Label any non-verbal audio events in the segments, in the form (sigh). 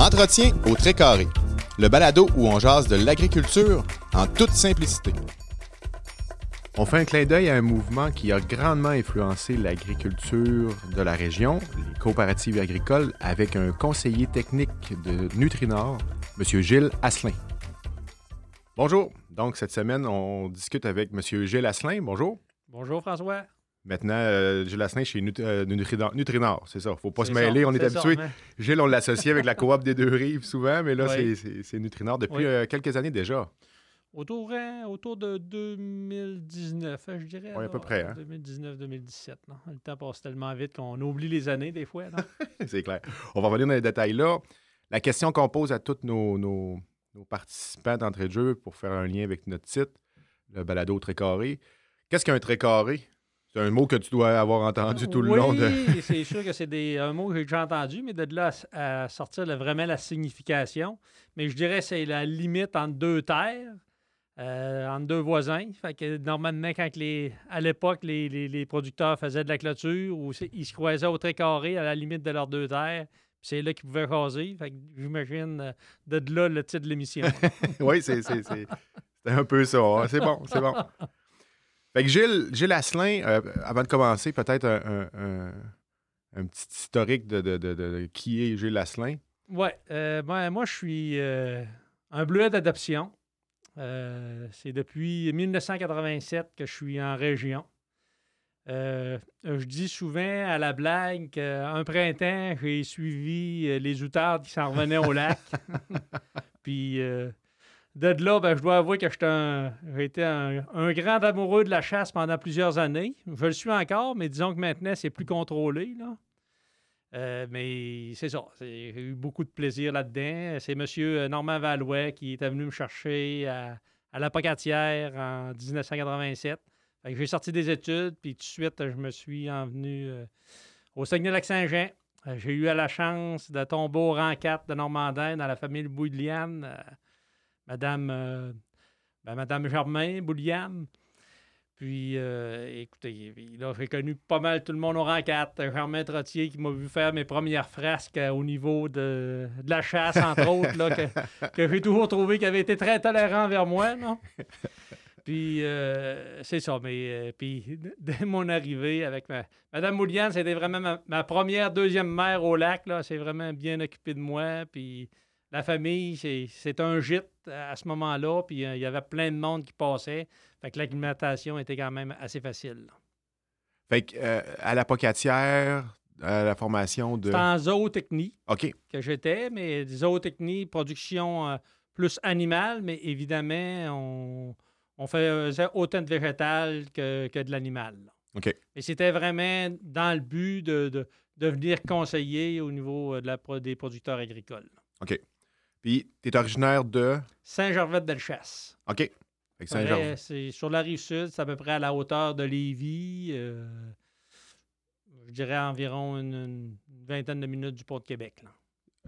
Entretien au très carré. Le balado où on jase de l'agriculture en toute simplicité. On fait un clin d'œil à un mouvement qui a grandement influencé l'agriculture de la région, les coopératives agricoles, avec un conseiller technique de Nutrinor, M. Gilles Asselin. Bonjour. Donc, cette semaine, on discute avec M. Gilles Asselin. Bonjour. Bonjour, François. Maintenant, euh, Gilles Asselin chez Nut- euh, Nutrinor, Nutrinor, c'est ça. faut pas se mêler, ça, on est, habitué. mais- Gilles, on l'associe avec la coop des deux rives souvent, mais là, c'est- Oui. c'est c'est Nutrinor depuis Oui. euh, quelques années déjà. Autour, hein, autour de 2019, hein, je dirais. Oui, à là, peu près, hein. 2019-2017. non? Le temps passe tellement vite qu'on oublie les années des fois. (laughs) c'est clair. On va revenir dans les détails là. La question qu'on pose à tous nos, nos- nos participants d'entrée de jeu pour faire un lien avec notre site, le balado très carré. Qu'est-ce qu'un très carré? C'est un mot que tu dois avoir entendu tout le oui, long de. c'est sûr que c'est des- un mot que j'ai déjà entendu, mais de là à, à sortir le- vraiment la signification. Mais je dirais que c'est la limite entre deux terres, euh, entre deux voisins. Fait que normalement, quand les, à l'époque, les, les- les producteurs faisaient de la clôture ou ils se croisaient au très carré à la limite de leurs deux terres, c'est là qu'ils pouvaient caser. Fait que j'imagine euh, de là le titre de l'émission. (laughs) oui, c'est c'est- c'est- c'est un peu ça. hein. C'est bon, c'est bon. (laughs) Fait que Gilles, Gilles Asselin, euh, avant de commencer, peut-être un, un- petit historique de, de- de- qui est Gilles Asselin. Ouais, euh, ben, moi, je suis euh, un bleuet d'adoption. C'est depuis 1987 que je suis en région. Je dis souvent à la blague qu'un printemps, j'ai suivi les outardes qui s'en revenaient au lac. (laughs) Puis de là, ben, je dois avouer que j'ai été un, grand amoureux de la chasse pendant plusieurs années. Je le suis encore, mais disons que maintenant, c'est plus contrôlé. Là. Euh, mais c'est ça. J'ai eu beaucoup de plaisir là-dedans. C'est M. Normand Valouet qui était venu me chercher à, à la Pocatière en 1987. Fait que J'ai sorti des études, puis tout de suite, je me suis envenu euh, au Saguenay-Lac-Saint-Jean. Euh, J'ai eu la chance de tomber au rang 4 de Normandin dans la famille Bouliane. Euh, Madame, euh, ben, Madame Germain Bouliane. Puis, euh, écoutez, là, j'ai connu pas mal tout le monde au rang 4. Germain Trottier qui m'a vu faire mes premières frasques euh, au niveau de, de la chasse, entre (laughs) autres, là, que, que j'ai toujours trouvé qu'il avait été très tolérant envers moi. Non? Puis, euh, c'est ça. Mais, puis, dès mon arrivée avec ma, Madame Mouliane, c'était vraiment ma, ma première, deuxième mère au lac. Là. C'est vraiment bien occupé de moi. Puis, la famille, c'est, un gîte à ce moment-là. Puis, euh, il y avait plein de monde qui passait. Fait que l'acclimatation était quand même assez facile. là. Fait que, euh, à la pocatière, à la formation de. En zootechnie OK. que j'étais, mais zootechnie, production euh, plus animale, mais évidemment, on, on faisait autant de végétal que, que de l'animal. OK. Et c'était vraiment dans le but de, de, de venir conseiller au niveau de la, des producteurs agricoles. Puis, tu es originaire de? Saint-Gervais-de-Bellechasse. OK. C'est sur la rive sud, c'est à peu près à la hauteur de Lévis. euh, je dirais environ une, une vingtaine de minutes du port de Québec. là.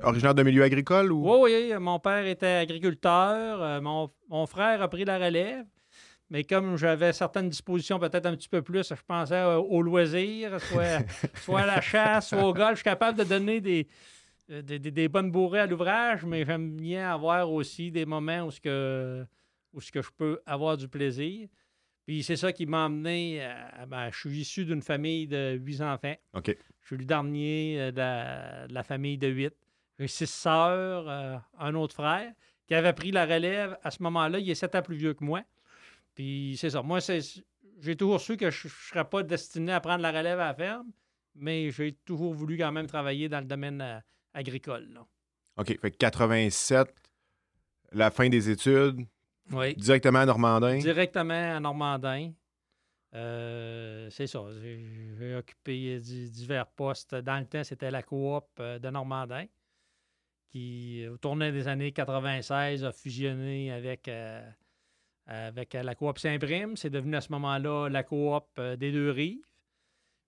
Originaire d'un milieu agricole ou? Oui, oui, mon père était agriculteur. euh, mon, mon frère a pris la relève. Mais comme j'avais certaines dispositions peut-être un petit peu plus, je pensais euh, au loisir, soit, (laughs) soit à la chasse, soit au golf. Je suis capable de donner des, des, des- des bonnes bourrées à l'ouvrage, mais j'aime bien avoir aussi des moments où, ce que, où ce que je peux avoir du plaisir. Puis c'est ça qui m'a emmené. à- ben, je suis issu d'une famille de huit enfants. OK. Je suis le dernier euh, de la, de la famille de huit. J'ai six sœurs, euh, un autre frère qui avait pris la relève à ce moment-là. Il est sept ans plus vieux que moi. Puis c'est ça. Moi, j'ai toujours su que je ne serais pas destiné à prendre la relève à la ferme, mais j'ai toujours voulu quand même travailler dans le domaine euh, agricole. là. OK. Fait que 87, la fin des études, Oui. directement à Normandin. Directement à Normandin. Euh, c'est ça. J'ai, occupé di- divers postes. Dans le temps, c'était la coop euh, de Normandin, qui, au tournant des années 96, a fusionné avec, euh, avec la coop Saint-Prime. C'est devenu à ce moment-là la coop des deux rives.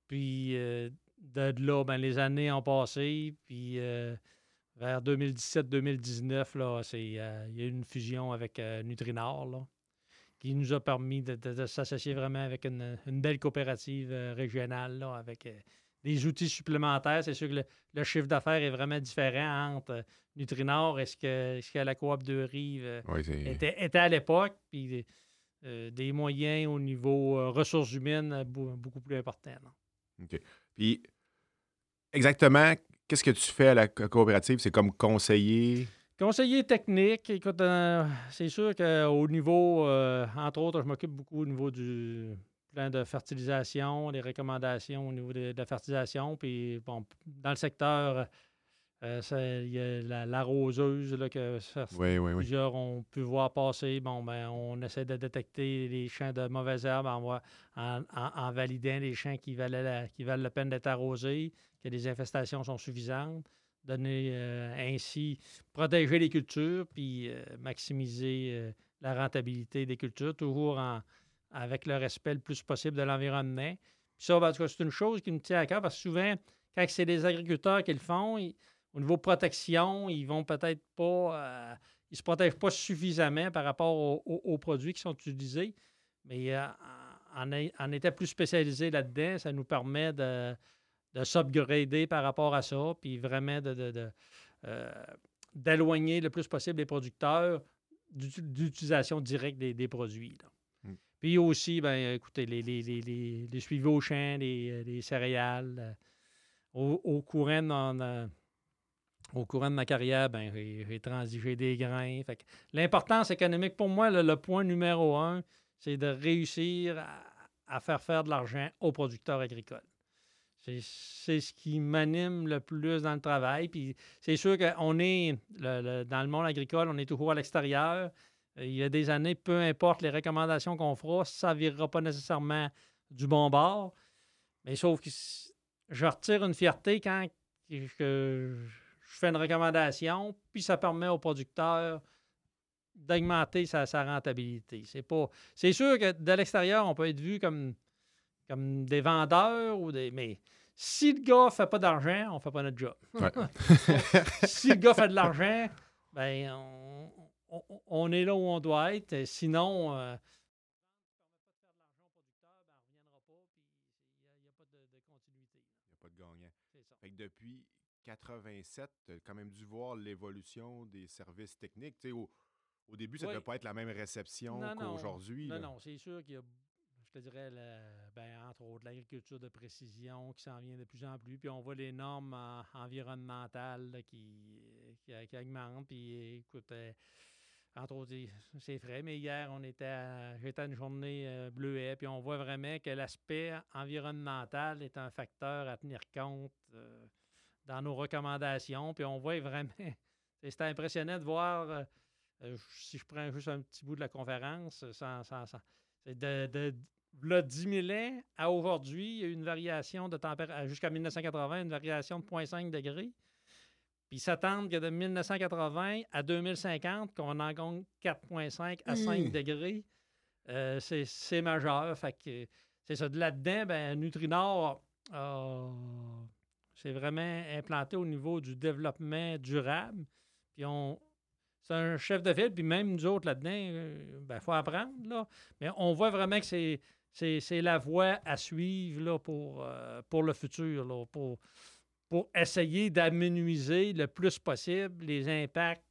Puis euh, de là, ben, les années ont passé. Puis euh, vers 2017-2019, là, c'est, euh, il y a eu une fusion avec euh, Nutrinor, là, qui nous a permis de, s'associer vraiment avec une, une belle coopérative régionale, là, avec des outils supplémentaires. C'est sûr que le, chiffre d'affaires est vraiment différent entre Nutrinor et ce que, ce que la coop de Rive était, à l'époque. Puis des moyens au niveau ressources humaines beaucoup plus importants. OK. Puis, exactement, qu'est-ce que tu fais à la coopérative? C'est comme conseiller? Conseiller technique, écoute, euh, c'est sûr qu'au niveau, euh, entre autres, je m'occupe beaucoup au niveau du plan de fertilisation, des recommandations au niveau de, la fertilisation. Puis, bon, dans le secteur, euh, il y a l'arroseuse que plusieurs ont pu voir passer. Bon, ben, on essaie de détecter les champs de mauvaises herbes en, en, validant les champs qui, valaient qui valent la peine d'être arrosés, que les infestations sont suffisantes donner euh, ainsi, protéger les cultures, puis euh, maximiser la rentabilité des cultures, toujours en, avec le respect le plus possible de l'environnement. Puis ça, ben, c'est une chose qui me tient à cœur parce que souvent, quand c'est les agriculteurs qui le font, au niveau protection, ils vont peut-être pas. ils se protègent pas suffisamment par rapport aux, produits qui sont utilisés. Mais en, en, étant plus spécialisé là-dedans, ça nous permet de de s'upgrader par rapport à ça, puis vraiment de, euh, d'éloigner le plus possible les producteurs d'utilisation directe des, produits. Mm. Puis aussi, ben, écoutez, les, les, les, les suivis au champ, les, céréales. Euh, au, courant de, au courant de ma carrière, ben, j'ai transigé des grains. l'importance économique, pour moi, le, point numéro un, c'est de réussir à faire faire de l'argent aux producteurs agricoles. C'est ce qui m'anime le plus dans le travail. Puis c'est sûr qu'on est, dans le monde agricole, on est toujours à l'extérieur. Il y a des années, peu importe les recommandations qu'on fera, ça ne virera pas nécessairement du bon bord. Mais sauf que je retire une fierté quand je fais une recommandation, puis ça permet au producteur d'augmenter sa, rentabilité. C'est pas. C'est sûr que de l'extérieur, on peut être vu comme, comme des vendeurs ou des. Mais si le gars ne fait pas d'argent, on ne fait pas notre job. (laughs) si le gars fait de l'argent, ben, on, est là où on doit être. Sinon, euh, il n'y a pas de, continuité. Il n'y a pas de gagnant. Fait que depuis 87, tu as quand même dû voir l'évolution des services techniques. Au, au, début, ça ne peut pas être la même réception qu'aujourd'hui. Non, non, c'est sûr qu'il y a je dirais, ben, entre autres, l'agriculture de précision qui s'en vient de plus en plus. Puis on voit les normes environnementales qui, qui, augmentent. Puis écoute, euh, entre autres, c'est vrai, mais hier, on était j'étais à une journée euh, bleuet, puis on voit vraiment que l'aspect environnemental est un facteur à tenir compte euh, dans nos recommandations. Puis on voit vraiment, (laughs) c'était impressionnant de voir, si je prends juste un petit bout de la conférence, sans, de, de, là, 10 000 ans à aujourd'hui, il y a eu une variation de température, jusqu'à 1980, une variation de 0,5 degrés. Puis s'attendre que de 1980 à 2050, qu'on en compte 4,5 à 5 mmh. degrés, euh, c'est majeur. Fait que c'est ça. De là-dedans, ben, Nutrinor, c'est vraiment implanté au niveau du développement durable. Puis on, c'est un chef de ville, puis même nous autres là-dedans, il euh, ben, faut apprendre. Là. Mais on voit vraiment que c'est c'est la voie à suivre là, pour, euh, pour le futur, pour, pour essayer d'amenuiser le plus possible les impacts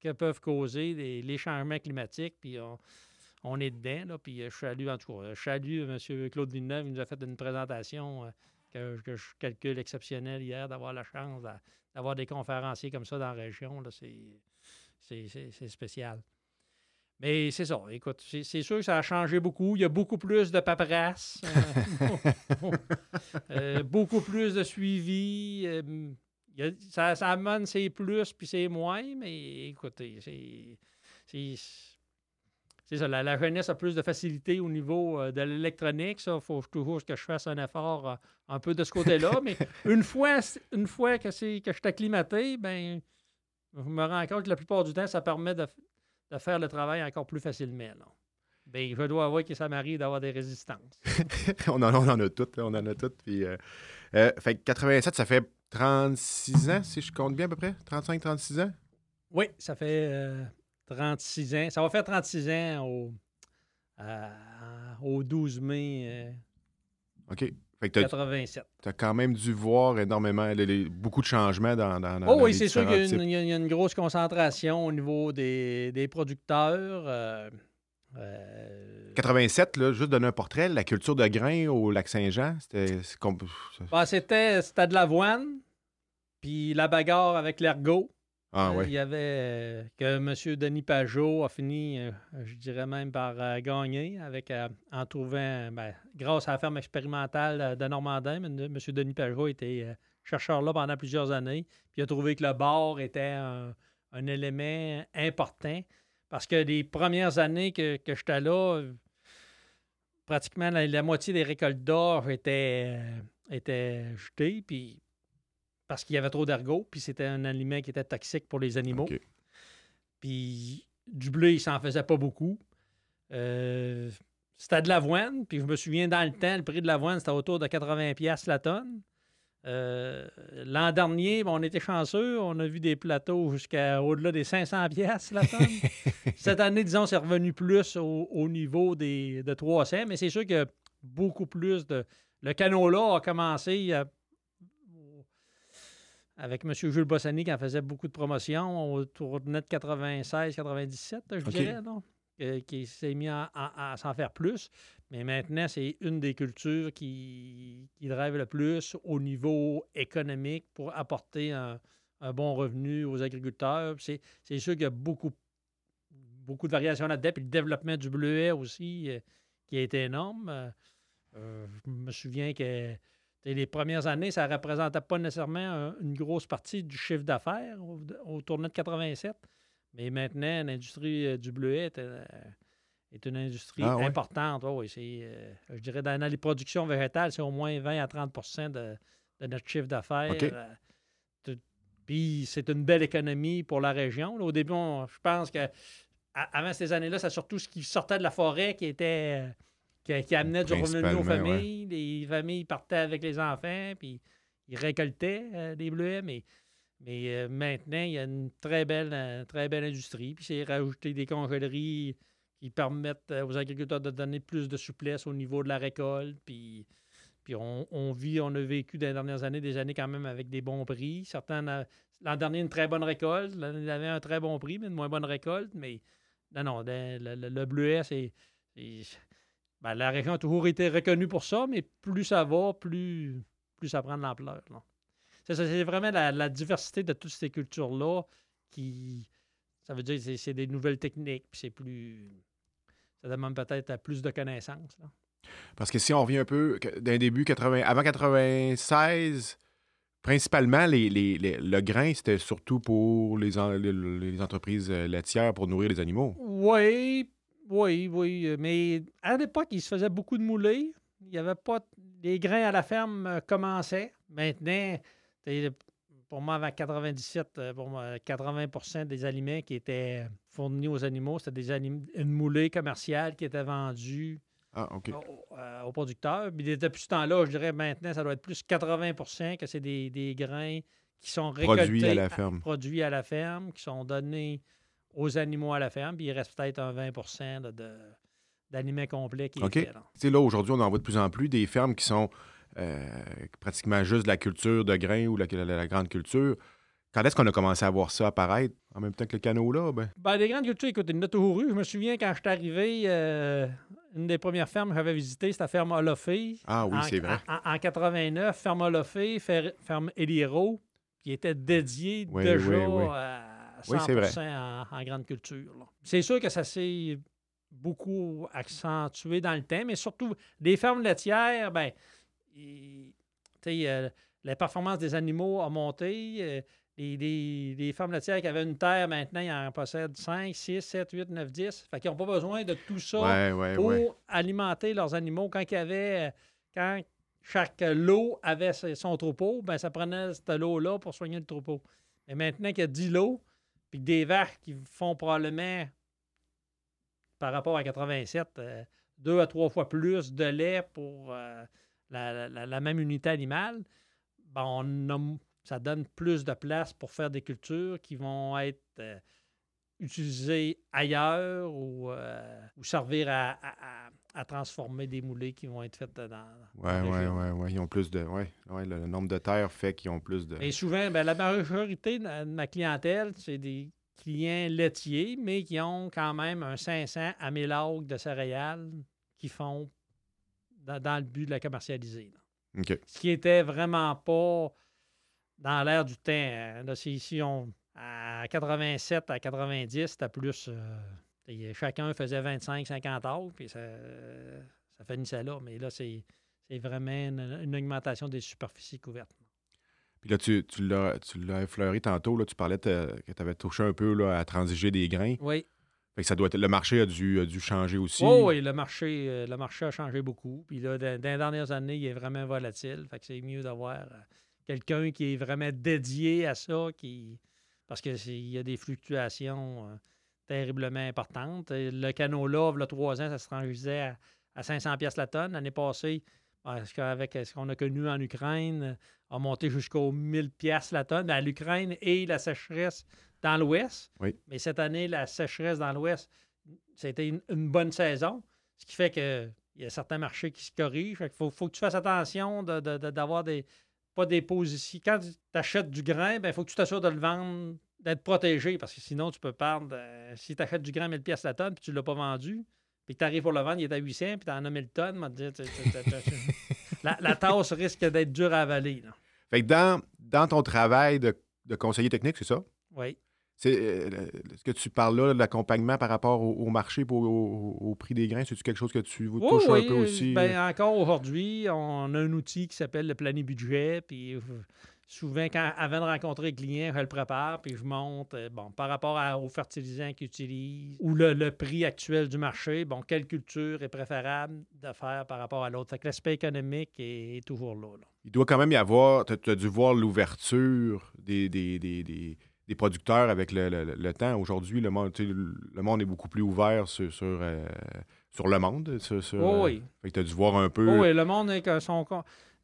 que peuvent causer les, changements climatiques. Puis on, est dedans. Là, puis je salue, en tout cas, je salue M. Claude Villeneuve. Il nous a fait une présentation euh, que, je calcule exceptionnelle hier, d'avoir la chance d'avoir des conférenciers comme ça dans la région. C'est spécial. Mais c'est ça. Écoute, c'est sûr que ça a changé beaucoup. Il y a beaucoup plus de paperasse, euh, (laughs) euh, beaucoup plus de suivi. Euh, ça, ça, amène ses plus puis c'est moins, mais écoutez, c'est. C'est ça, la, jeunesse a plus de facilité au niveau de l'électronique. Ça, il faut toujours que je fasse un effort un peu de ce côté-là. (laughs) mais une fois, une fois que, que je suis acclimaté, ben, je me rends compte que la plupart du temps, ça permet de, de faire le travail encore plus facilement. Bien, je dois avouer que ça m'arrive d'avoir des résistances. (laughs) on, en, on, en, a toutes, on en a toutes. Puis, euh, euh, fait 87, ça fait 36 ans, si je compte bien à peu près? 35, 36 ans? Oui, ça fait 36 euh, ans. Ça va faire 36 ans au, au 12 mai. OK. 87. Tu as quand même dû voir énormément, beaucoup de changements dans. dans, oh, oui, c'est sûr qu'il y, a une grosse concentration au niveau des, producteurs. 87, là, juste donner un portrait, la culture de grains au lac Saint-Jean, c'était. Bah, c'était de l'avoine, puis la bagarre avec l'ergot. Ah, euh, il y avait euh, que M. Denis Pajot a fini, euh, je dirais même, par gagner avec en trouvant, ben, grâce à la ferme expérimentale de Normandin, M. Denis Pajot était chercheur là pendant plusieurs années, puis il a trouvé que le bord était un, élément important parce que les premières années que, que j'étais là, pratiquement la, moitié des récoltes d'or étaient, étaient jetées, puis parce qu'il y avait trop d'ergot, puis c'était un aliment qui était toxique pour les animaux. Puis du blé, il s'en faisait pas beaucoup. Euh, c'était de l'avoine, puis je me souviens dans le temps, le prix de l'avoine, c'était autour de 80$ la tonne. Euh, l'an dernier, on était chanceux, on a vu des plateaux jusqu'à au-delà des 500$ la tonne. (laughs) Cette année, disons, c'est revenu plus au, niveau des, de 300$, mais c'est sûr que beaucoup plus de. Le canot-là a commencé avec M. Jules Bossani qui en faisait beaucoup de promotions autour de net 96-97, je dirais, non? qui s'est mis à, s'en faire plus. Mais maintenant, c'est une des cultures qui, qui drive le plus au niveau économique pour apporter un, bon revenu aux agriculteurs. C'est, sûr qu'il y a beaucoup, beaucoup de variations là-dedans. Puis le développement du bleuet aussi, euh, qui a été énorme. Euh, je me souviens que les premières années, ça ne représentait pas nécessairement une grosse partie du chiffre d'affaires au, tournoi de 87. Mais maintenant, l'industrie euh, du bleuet est, euh, une industrie ah, importante. oui, euh, je dirais, dans les productions végétales, c'est au moins 20 à 30% de, notre chiffre d'affaires. Puis c'est une belle économie pour la région. au début, je pense que avant ces années-là, c'est surtout ce qui sortait de la forêt qui était qui, amenait du revenu aux familles. Les familles partaient avec les enfants, puis ils récoltaient euh, des bleuets, mais, mais euh, maintenant, il y a une très belle, euh, très belle industrie. Puis c'est rajouter des congéleries qui permettent aux agriculteurs de donner plus de souplesse au niveau de la récolte. Puis, puis on, vit, on a vécu dans les dernières années des années quand même avec des bons prix. Certains, l'an dernier, une très bonne récolte. L'année avait un très bon prix, mais une moins bonne récolte. Mais non, non, le, le bleuet, c'est ben, la région a toujours été reconnue pour ça, mais plus ça va, plus, plus ça prend de l'ampleur. C'est vraiment la, diversité de toutes ces cultures-là qui. Ça veut dire que c'est des nouvelles techniques, puis c'est plus. Ça demande peut-être plus de connaissances. Parce que si on revient un peu d'un début, 80, avant 96, principalement, les, le grain, c'était surtout pour les, les, entreprises laitières pour nourrir les animaux. Oui, oui, oui. Euh, mais à l'époque, il se faisait beaucoup de moulées. Il n'y avait pas. Les grains à la ferme euh, commençaient. Maintenant, pour moi, avant 97, pour moi, 80% des aliments qui étaient fournis aux animaux, c'était des une moulée commerciale qui était vendue ah, euh, aux, producteurs. Puis depuis ce temps-là, je dirais maintenant, ça doit être plus 80% que c'est des, des, grains qui sont récoltés. Produits à la ferme. Produits à la ferme, qui sont donnés aux animaux à la ferme, puis il reste peut-être un 20 de, d'aliments complets qui OK. Est là, aujourd'hui, on en voit de plus en plus des fermes qui sont euh, pratiquement juste de la culture de grains ou la, la, grande culture. Quand est-ce qu'on a commencé à voir ça apparaître en même temps que le canot là? Ben? ben les grandes cultures, écoute, il y en a toujours eu. Je me souviens quand je suis arrivé, euh, une des premières fermes que j'avais visitées, c'était la ferme Olofé. Ah oui, c'est vrai. En, 89, ferme Olofé, ferme Eliro, qui était dédiée déjà à 100 en, grande culture. C'est sûr que ça s'est beaucoup accentué dans le temps, mais surtout, les fermes laitières, ben, euh, la performance des animaux a monté. Euh, les, fermes laitières qui avaient une terre, maintenant, ils en possèdent 5, 6, 7, 8, 9, 10. Fait qu'ils n'ont pas besoin de tout ça pour alimenter leurs animaux. Quand il y avait, quand chaque lot avait son troupeau, ben, ça prenait cette lot-là pour soigner le troupeau. Mais maintenant qu'il y a 10 lots, puis des vaches qui font probablement, par rapport à 87, euh, deux à trois fois plus de lait pour euh, la, même unité animale, ben ça donne plus de place pour faire des cultures qui vont être euh, utilisés ailleurs ou, ou servir à, à, transformer des moulées qui vont être faites dans. Oui, oui, oui. Ouais. Ils ont plus de. Ouais, ouais, le nombre de terres fait qu'ils ont plus de. Et souvent, ben, la majorité de ma clientèle, c'est des clients laitiers, mais qui ont quand même un 500 à 1000 de céréales qui font dans, le but de la commercialiser. Ce qui était vraiment pas dans l'air du temps. Hein. Là, ici, on, à 87 à 90, c'était plus. Euh, chacun faisait 25-50 acres, puis ça, ça finissait là. Mais là, c'est vraiment une, augmentation des superficies couvertes. Puis là, tu, tu l'as effleuré tantôt, là, tu parlais que tu avais touché un peu là, à transiger des grains. Oui. Fait que ça doit être, le marché a dû, dû changer aussi. Oh, oui, le marché, euh, le marché a changé beaucoup. Puis là, dans, les dernières années, il est vraiment volatile. Fait que c'est mieux d'avoir euh, quelqu'un qui est vraiment dédié à ça, qui parce qu'il y a des fluctuations euh, terriblement importantes. Le canot là, il y a trois ans, ça se transigeait à, 500 pièces la tonne. L'année passée, avec ce qu'on a connu en Ukraine, a monté jusqu'aux 1000 pièces la tonne. À l'Ukraine et la sécheresse dans l'Ouest. Mais cette année, la sécheresse dans l'Ouest, c'était une, une, bonne saison, ce qui fait qu'il y a certains marchés qui se corrigent. Il faut, que tu fasses attention d'avoir des. Pas des positions. Quand tu achètes du grain, il ben, faut que tu t'assures de le vendre, d'être protégé, parce que sinon, tu peux perdre. Euh, si tu achètes du grain 1000 pièces la tonne, puis tu ne l'as pas vendu, puis tu arrives pour le vendre, il est à 800, puis tu en as 1000 tonnes, la, la tasse risque d'être dure à avaler. Fait que dans, dans ton travail de, de conseiller technique, c'est ça? Oui. C'est, euh, ce que tu parles là, de l'accompagnement par rapport au, marché pour au, prix des grains, c'est-tu quelque chose que tu vous touches un peu aussi? Ben, encore aujourd'hui, on a un outil qui s'appelle le planning budget. Puis euh, souvent, quand, avant de rencontrer le client, je le prépare, puis je monte, euh, bon, par rapport aux fertilisants qu'ils utilisent ou le, prix actuel du marché, bon, quelle culture est préférable de faire par rapport à l'autre? Fait que l'aspect économique est, toujours là, Il doit quand même y avoir, tu as, dû voir l'ouverture des, des des producteurs avec le, temps. Aujourd'hui, le monde, le monde est beaucoup plus ouvert sur, sur, euh, le monde. Sur, oh oui. Euh, tu as dû voir un peu. Oh oui, le monde est son,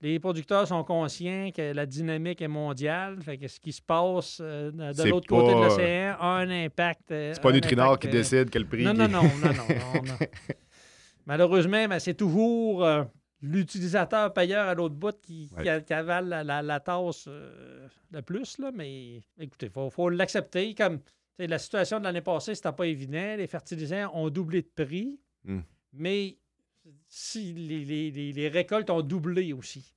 les producteurs sont conscients que la dynamique est mondiale. Fait que ce qui se passe euh, de l'autre côté de l'océan a un impact. c'est pas Nutrinor qui décide quel prix. Non, non, non, non, non, (laughs) Malheureusement, ben, c'est toujours l'utilisateur payeur à l'autre bout qui, avale la, tasse euh, de plus. Là, mais écoutez, il faut, l'accepter. Comme la situation de l'année passée, c'était pas évident. Les fertilisants ont doublé de prix, hmm. mais si les, récoltes ont doublé aussi.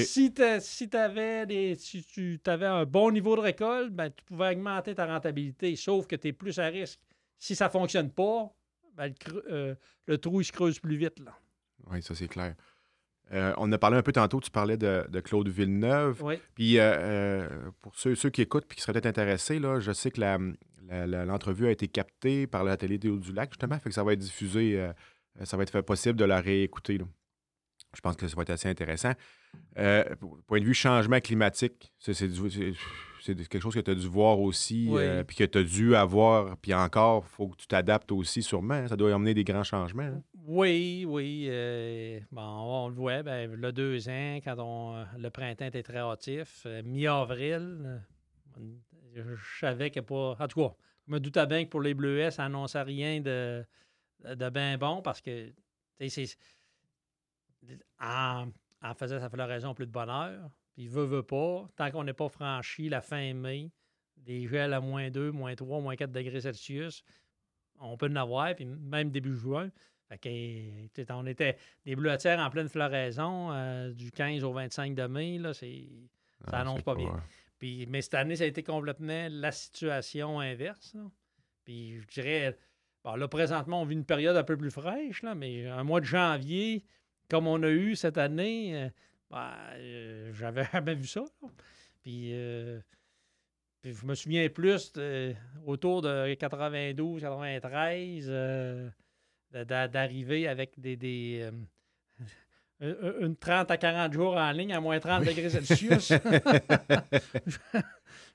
Si, si, avais si tu avais un bon niveau de récolte, ben, tu pouvais augmenter ta rentabilité, sauf que tu es plus à risque. Si ça ne fonctionne pas, ben, le, euh, le, trou il se creuse plus vite. Là. Oui, ça c'est clair. Euh, on a parlé un peu tantôt, tu parlais de, Claude Villeneuve. Oui. Puis euh, euh, pour ceux, ceux, qui écoutent et qui seraient peut-être intéressés, là, je sais que l'entrevue a été captée par la télé du Lac, justement, fait que ça va être diffusé, ça va être fait possible de la réécouter. Je pense que ça va être assez intéressant. point de vue changement climatique, c'est quelque chose que tu as dû voir aussi, puis que tu as dû avoir, puis encore, il faut que tu t'adaptes aussi sûrement. Hein. Ça doit amener des grands changements. Hein. Oui, oui. Euh, bon, on le voit, ben, le deux ans, quand on, le printemps était très hâtif, euh, mi-avril, je savais que pas. En tout cas, je me doutais bien que pour les Bleuets, ça n'annonçait rien de, de bien bon parce que, en faisant sa floraison plus de bonheur, puis veut, veut pas, tant qu'on n'est pas franchi la fin mai, des gels à moins 2, moins 3, moins 4 degrés Celsius, on peut en avoir, puis même début juin. Fait que, on était des bleuetières en pleine floraison euh, du 15 au 25 de mai, là, c'est, ça ah, annonce pas, bien. Puis, mais cette année, ça a été complètement la situation inverse. Puis je dirais, bon, là, présentement, on vit une période un peu plus fraîche, là, mais un mois de janvier, comme on a eu cette année, euh, ben, euh, j'avais (laughs) jamais vu ça. Euh, puis, je me souviens plus autour de 92, 93, euh, d'arriver avec des, des (laughs) une 30 à 40 jours en ligne à moins 30 degrés Celsius. (laughs)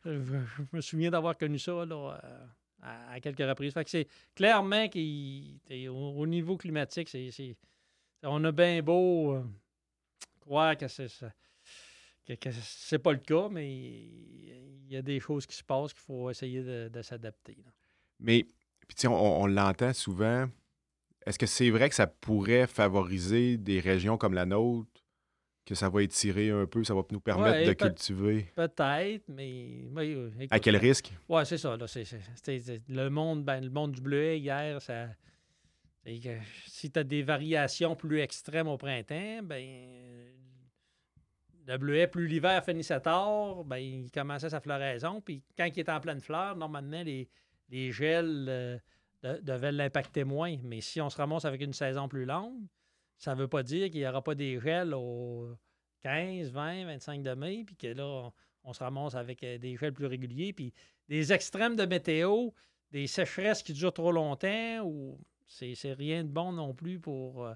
je, me souviens d'avoir connu ça là, à, quelques reprises. Fait que c'est clairement qu'au niveau climatique, c'est, on a bien beau croire que c'est que, c'est pas le cas, mais il y a des choses qui se passent qu'il faut essayer de, s'adapter. Mais, puis on, on l'entend souvent. Est-ce que c'est vrai que ça pourrait favoriser des régions comme la nôtre, que ça va étirer un peu, ça va nous permettre de cultiver? Peut-être, mais. à quel risque? Oui, c'est ça. le, monde, ben, le monde du bleuet, hier, ça. Si tu as des variations plus extrêmes au printemps, ben le bleuet, plus l'hiver finissait tard, ben, il commençait sa floraison. Puis quand il est en pleine fleur, normalement, les, les gels euh, devaient l'impacter moins. Mais si on se ramasse avec une saison plus longue, ça ne veut pas dire qu'il n'y aura pas des gels au 15, 20, 25 de mai, puis que là, on, se ramasse avec euh, des gels plus réguliers. Puis des extrêmes de météo, des sécheresses qui durent trop longtemps, ou c'est rien de bon non plus pour. Euh,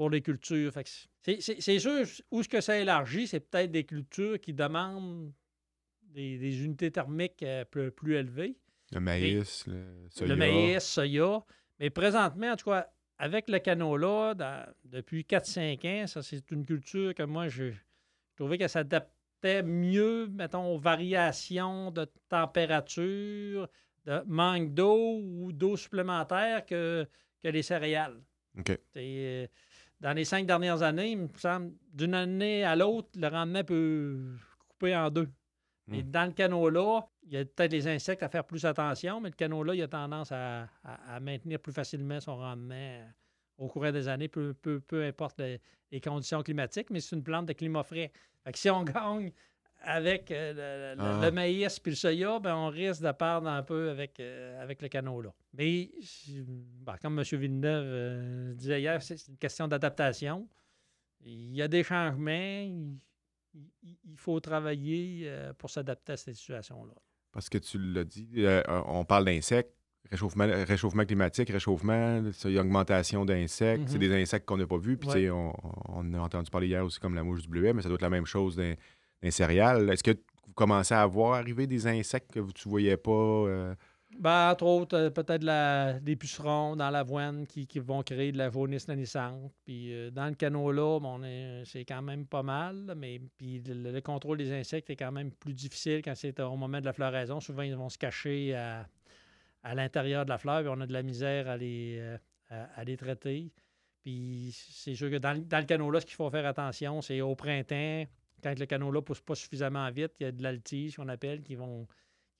pour les cultures. C'est sûr, où ce que ça élargit, c'est peut-être des cultures qui demandent des, unités thermiques euh, plus, élevées. Le maïs, le soya. Le maïs, soya. Mais présentement, en tout cas, avec le canola, depuis 4-5 ans, ça, c'est une culture que moi, je, trouvais qu'elle s'adaptait mieux, mettons, aux variations de température, de manque d'eau ou d'eau supplémentaire que, que les céréales. OK. Euh, dans les cinq dernières années, il me semble, d'une année à l'autre, le rendement peut couper en deux. Et hmm. dans le canola, il y a peut-être les insectes à faire plus attention, mais le canola, il a tendance à, maintenir plus facilement son rendement au cours des années, peu, peu, importe les, conditions climatiques, mais c'est une plante de climat frais. Fait que si on (laughs) gagne avec euh, le, ah. maïs puis le soya, ben, on risque de perdre un peu avec, euh, avec le canola. Mais ben, comme M. Villeneuve euh, disait hier, c'est une question d'adaptation. Il y a des changements. Il, faut travailler pour s'adapter à cette situation-là. Parce que tu l'as dit, on parle d'insectes. Réchauffement, réchauffement climatique, réchauffement, il y a augmentation d'insectes. C'est mm-hmm. des insectes qu'on n'a pas vus. Puis on, on, a entendu parler hier aussi comme la mouche du bleuet, mais ça doit être la même chose d'un céréales. Est-ce que vous commencez à voir arriver des insectes que tu ne voyais pas? Euh? Ben, entre autres, euh, peut-être des pucerons dans l'avoine qui, vont créer de la jaunisse naissante. Puis euh, dans le canola, bon, c'est quand même pas mal, mais puis le, contrôle des insectes est quand même plus difficile quand c'est au moment de la floraison. Souvent, ils vont se cacher à, l'intérieur de la fleur, et on a de la misère à les, à, les traiter. Puis c'est sûr que dans, dans le canola, ce qu'il faut faire attention, c'est au printemps, quand le canot ne pousse pas suffisamment vite, il y a de l'altige, qu'on appelle, qui vont,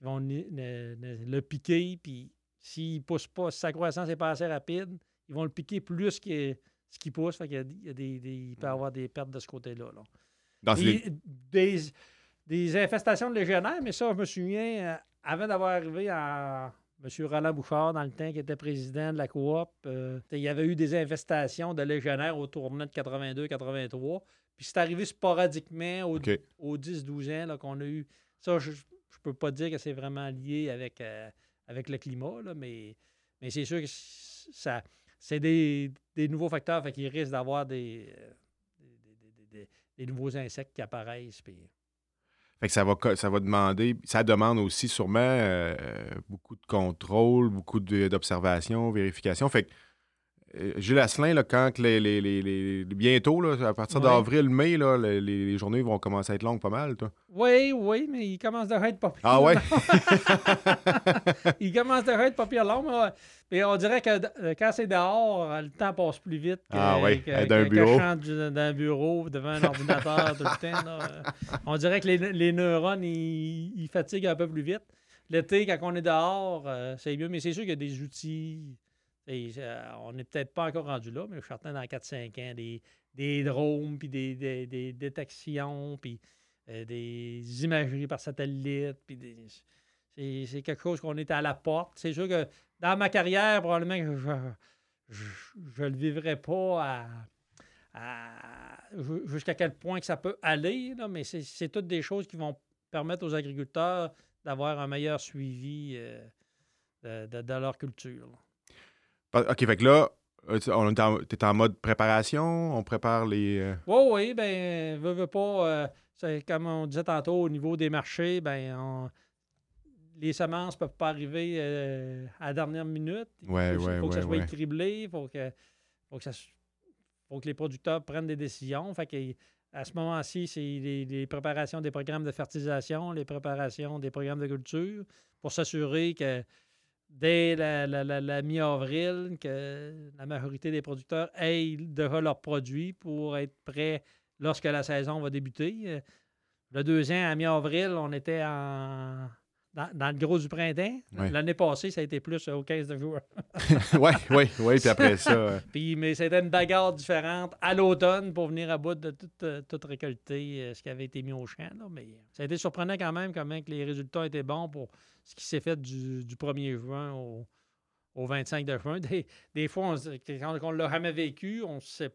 vont le piquer. Puis s'il ne pousse pas, si sa croissance n'est pas assez rapide, ils vont le piquer plus que ce qui pousse. Fait qu'il y a, des, il peut y avoir des pertes de ce côté-là. des, des, infestations de légionnaires, mais ça, je me souviens, euh, avant d'avoir arrivé à M. Roland Bouchard, dans le temps, qui était président de la coop, euh, il y avait eu des infestations de légionnaires au tournant de 82-83. Puis c'est arrivé sporadiquement au, 10-12 ans qu'on a eu. Ça, je ne peux pas dire que c'est vraiment lié avec, euh, avec le climat, mais, mais c'est sûr que ça, c'est des, nouveaux facteurs qui risquent d'avoir des, euh, des, nouveaux insectes qui apparaissent. Fait que ça va, ça va demander, ça demande aussi sûrement euh, beaucoup de contrôle, beaucoup d'observation, vérification. Fait que Gilles Asselin, là, quand les, les, les, bientôt, là, à partir d'avril, mai, là, les, journées vont commencer à être longues pas mal, toi. Oui, oui, mais il commence à être pas pire. Ah ouais? (laughs) il commence à être pas pire long, mais, on dirait que euh, quand c'est dehors, le temps passe plus vite que, ah oui, d'un bureau. d'un bureau devant un ordinateur tout le temps. On dirait que les, neurones, ils, fatiguent un peu plus vite. L'été, quand on est dehors, euh, c'est mieux, mais c'est sûr qu'il y a des outils euh, on n'est peut-être pas encore rendu là, mais je suis certain dans 4-5 ans, des, des drones, puis des, des, détections, puis euh, des imageries par satellite, puis c'est, quelque chose qu'on est à la porte. C'est sûr que dans ma carrière, probablement je ne le vivrai pas jusqu'à quel point que ça peut aller, mais c'est, toutes des choses qui vont permettre aux agriculteurs d'avoir un meilleur suivi euh, de, leur culture. OK, fait que là, euh, tu es en mode préparation, on prépare les. Oui, euh, oui, ben, veut, veut pas. Euh, comme on disait tantôt, au niveau des marchés, ben, les semences ne peuvent pas arriver à la dernière minute. Il faut, faut que ça soit criblé, il faut que, faut, que les producteurs prennent des décisions. Fait que à ce moment-ci, c'est les, préparations des programmes de fertilisation, les préparations des programmes de culture pour s'assurer que dès la, mi-avril, que la majorité des producteurs aient déjà leurs produits pour être prêts lorsque la saison va débuter. Le deuxième, à mi-avril, on était en, dans, le gros du printemps. L'année passée, ça a été plus au 15 de juin. oui, oui, oui. Puis après ça. Euh, (laughs) puis, mais c'était une bagarre différente à l'automne pour venir à bout de tout, euh, récolter euh, ce qui avait été mis au champ. Mais ça a été surprenant quand même comment que les résultats étaient bons pour ce qui s'est fait du, 1er juin au, 25 de juin. (laughs) Des, fois, quand on ne l'a jamais vécu, on ne sait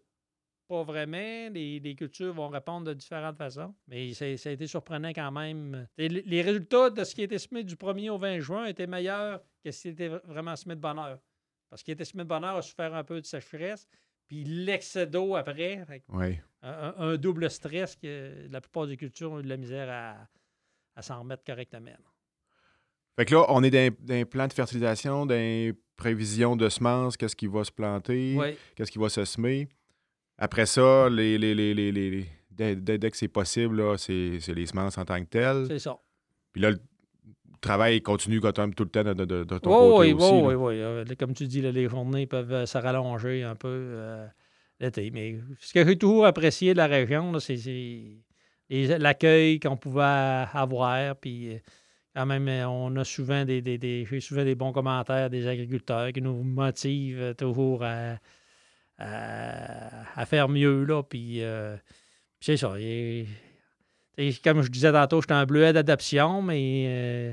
pas vraiment. Les, cultures vont répondre de différentes façons. Mais ça, a été surprenant quand même. les résultats de ce qui était semé du 1er au 20 juin étaient meilleurs que ce qui était vraiment semé de bonheur. Parce qu'il était semé de bonheur a souffert un peu de sécheresse. Puis l'excès d'eau après. Un, double stress que la plupart des cultures ont eu de la misère à, s'en remettre correctement. Fait que là, on est dans, un plan de fertilisation, dans une prévision de semences, qu'est-ce qui va se planter, qu'est-ce qui va se semer. Après ça, les, les, les, les dès, dès, que c'est possible, c'est, les semences en tant que telles. C'est ça. Puis là, le travail continue quand même tout le temps de, de, de ton côté oui, aussi. Oui, oui, oui. Comme tu dis, les journées peuvent euh, se rallonger un peu euh, l'été. Mais ce que j'ai toujours apprécié de la région, c'est, l'accueil qu'on pouvait avoir. Puis euh, quand même, on a souvent des, des, souvent des bons commentaires des agriculteurs qui nous motivent toujours à à, faire mieux. Là, puis, euh, c'est ça. comme je disais tantôt, j'étais un bleuet d'adoption, mais euh,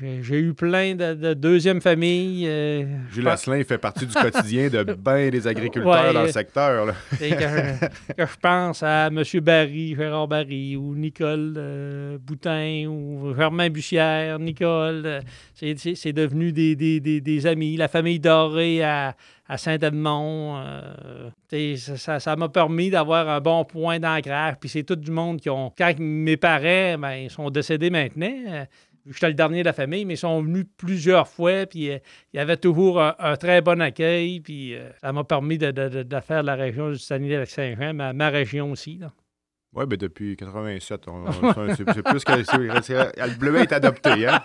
j'ai eu plein de, deuxième famille. Euh, Jules Asselin fait partie du quotidien de (laughs) bien des agriculteurs dans le secteur. Là. (laughs) que, je pense à M. Barry, Gérard Barry, ou Nicole Boutin, ou Germain Bussière, Nicole. c'est devenu des, des, des, amis. La famille Doré à, à Saint-Edmond. Euh, ça m'a permis d'avoir un bon point d'ancrage. Puis c'est tout du monde qui ont. Quand mes parents ben, ils sont décédés maintenant, euh, j'étais le dernier de la famille, mais ils sont venus plusieurs fois. Puis euh, il y avait toujours un, très bon accueil. Puis ça m'a permis de, faire la région du Saguenay-Lac-Saint-Jean, ma, ma, région aussi. Oui, mais ben, depuis 87, c'est plus que. Le bleu est adopté. Hein?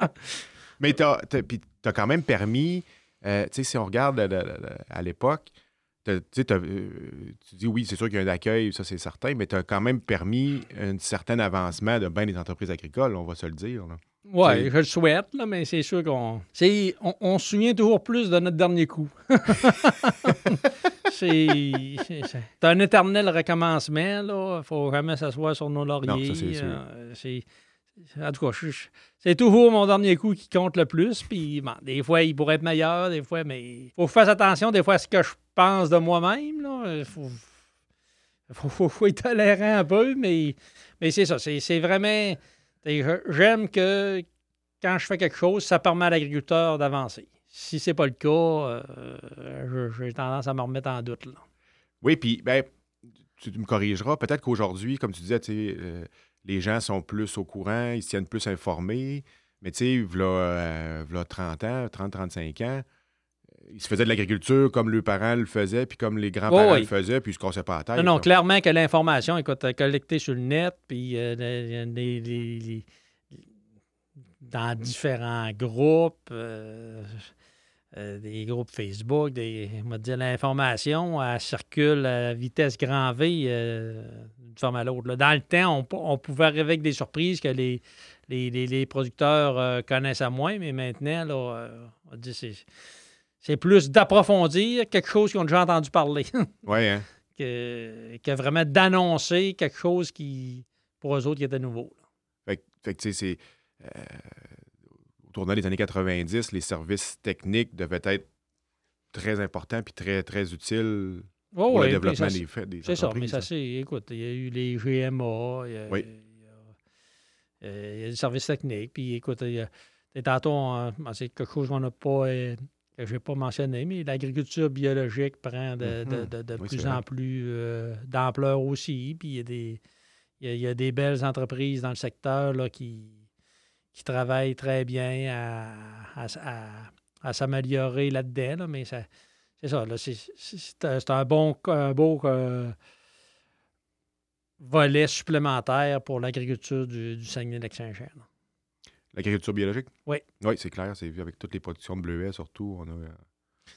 (laughs) mais tu as, quand même permis euh, si on regarde à l'époque, euh, tu dis oui, c'est sûr qu'il y a un accueil, ça c'est certain, mais tu as quand même permis un certain avancement de bien des entreprises agricoles, on va se le dire. Oui, je le souhaite, mais c'est sûr qu'on. On, on, se souvient toujours plus de notre dernier coup. (laughs) c'est un éternel recommencement. Il ne faut jamais s'asseoir sur nos lauriers. Non, ça, c'est sûr. Euh, en tout cas, c'est toujours mon dernier coup qui compte le plus. Puis, des fois, il pourrait être meilleur, des fois, mais faut faire attention des fois à ce que je pense de moi-même. Il faut, faut, être tolérant un peu, mais, mais c'est ça. C'est vraiment. J'aime que quand je fais quelque chose, ça permet à l'agriculteur d'avancer. Si c'est pas le cas, euh, j'ai tendance à me remettre en doute. Oui, puis ben, tu me corrigeras. Peut-être qu'aujourd'hui, comme tu disais, tu sais, euh, les gens sont plus au courant, ils se tiennent plus informés. Mais tu sais, il y a 30 ans, 30, 35 ans, euh, ils se faisaient de l'agriculture comme leurs parents le faisaient, puis comme les grands-parents le faisaient, puis ils se cassaient pas la tête. Non, non, clairement que l'information est collectée sur le net, puis euh, dans différents groupes. Euh, euh, des groupes Facebook, des, on dire l'information, elle circule à vitesse grand V euh, d'une forme à l'autre. Dans le temps, on, pouvait arriver avec des surprises que les, les, producteurs euh, connaissent à moins, mais maintenant, là, on dit c'est, c'est plus d'approfondir quelque chose qu'ils ont déjà entendu parler. (laughs) oui, hein? que, que, vraiment d'annoncer quelque chose qui, pour eux autres, qui était nouveau. Fait, fait que, tu sais, c'est au tournant des années 90, les services techniques devaient être très importants puis très, très utiles pour le développement des, des C'est ça, mais ça, c'est... Écoute, il y a eu les GMA, il y a, oui. il y a, des services techniques, puis écoute, il y a, tantôt, c'est quelque chose qu'on n'a pas... Euh, que je n'ai pas mentionné, mais l'agriculture biologique prend de, mm-hmm. de, plus en plus euh, d'ampleur aussi. Puis il y, a des, il y a des belles entreprises dans le secteur là, qui, qui travaille très bien à, s'améliorer là-dedans. mais c'est ça, c'est un bon, un beau, euh, volet supplémentaire pour l'agriculture du, du Saguenay-Lac-Saint-Jean. L'agriculture biologique? Oui. Oui, c'est clair. C'est avec toutes les productions de bleuets, surtout. On a, euh,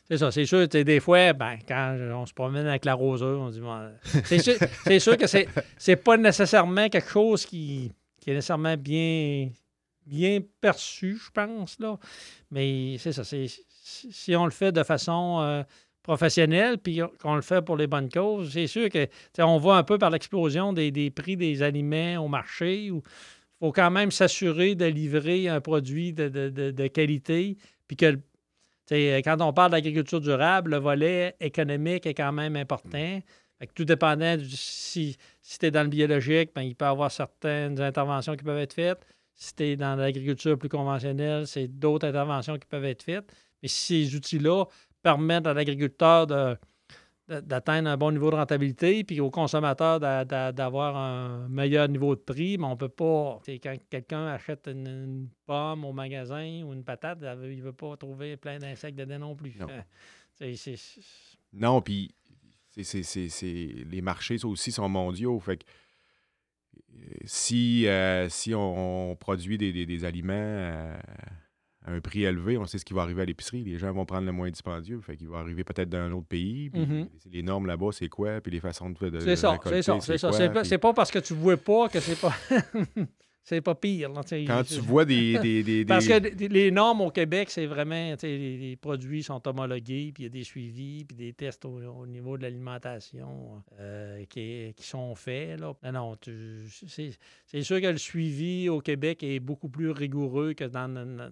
C'est ça, c'est sûr. Des fois, ben, quand on se promène avec l'arroseur, on dit bon, c'est sûr, c'est sûr que c'est, c'est pas nécessairement quelque chose qui, qui est nécessairement bien, bien perçu, je pense. Là. Mais c'est ça. si on le fait de façon euh, professionnelle, puis qu'on le fait pour les bonnes causes, c'est sûr que on voit un peu par l'explosion des, prix des aliments au marché il faut quand même s'assurer de livrer un produit de, qualité, puis que quand on parle d'agriculture durable, le volet économique est quand même important. Tout dépendant, si tu es dans le biologique, ben, il peut y avoir certaines interventions qui peuvent être faites. Si tu es dans l'agriculture plus conventionnelle, c'est d'autres interventions qui peuvent être faites. Mais si ces outils-là permettent à l'agriculteur de- d'atteindre un bon niveau de rentabilité, puis au consommateur d'a- d'a- d'avoir un meilleur niveau de prix, mais on peut pas. Quand quelqu'un achète une, une pomme au magasin ou une patate, il ne veut pas trouver plein d'insectes dedans non plus. Non. (laughs) Euh, c'est- Non, puis c'est, c'est- c'est- c'est- les marchés, ça aussi, sont mondiaux. Fait que si, euh, si on, on produit des, des- des aliments euh, à un prix élevé, on sait ce qui va arriver à l'épicerie. Les gens vont prendre le moins dispendieux. Fait qu'il va arriver peut-être d'un autre pays. puis Mhm. Les normes là-bas, c'est quoi? Puis les façons de, de C'est ça, c'est ça, c'est ça. quoi, C'est pas, puis pas parce que tu ne vois pas que c'est pas. (laughs) c'est pas pire. là. Quand tu vois des... (laughs) des, des- Parce que les normes au Québec, c'est vraiment, les, les produits sont homologués, puis il y a des suivis, puis des tests au, au niveau de l'alimentation euh, qui, qui sont faits. Là. Non, non, c'est sûr que le suivi au Québec est beaucoup plus rigoureux que dans, une-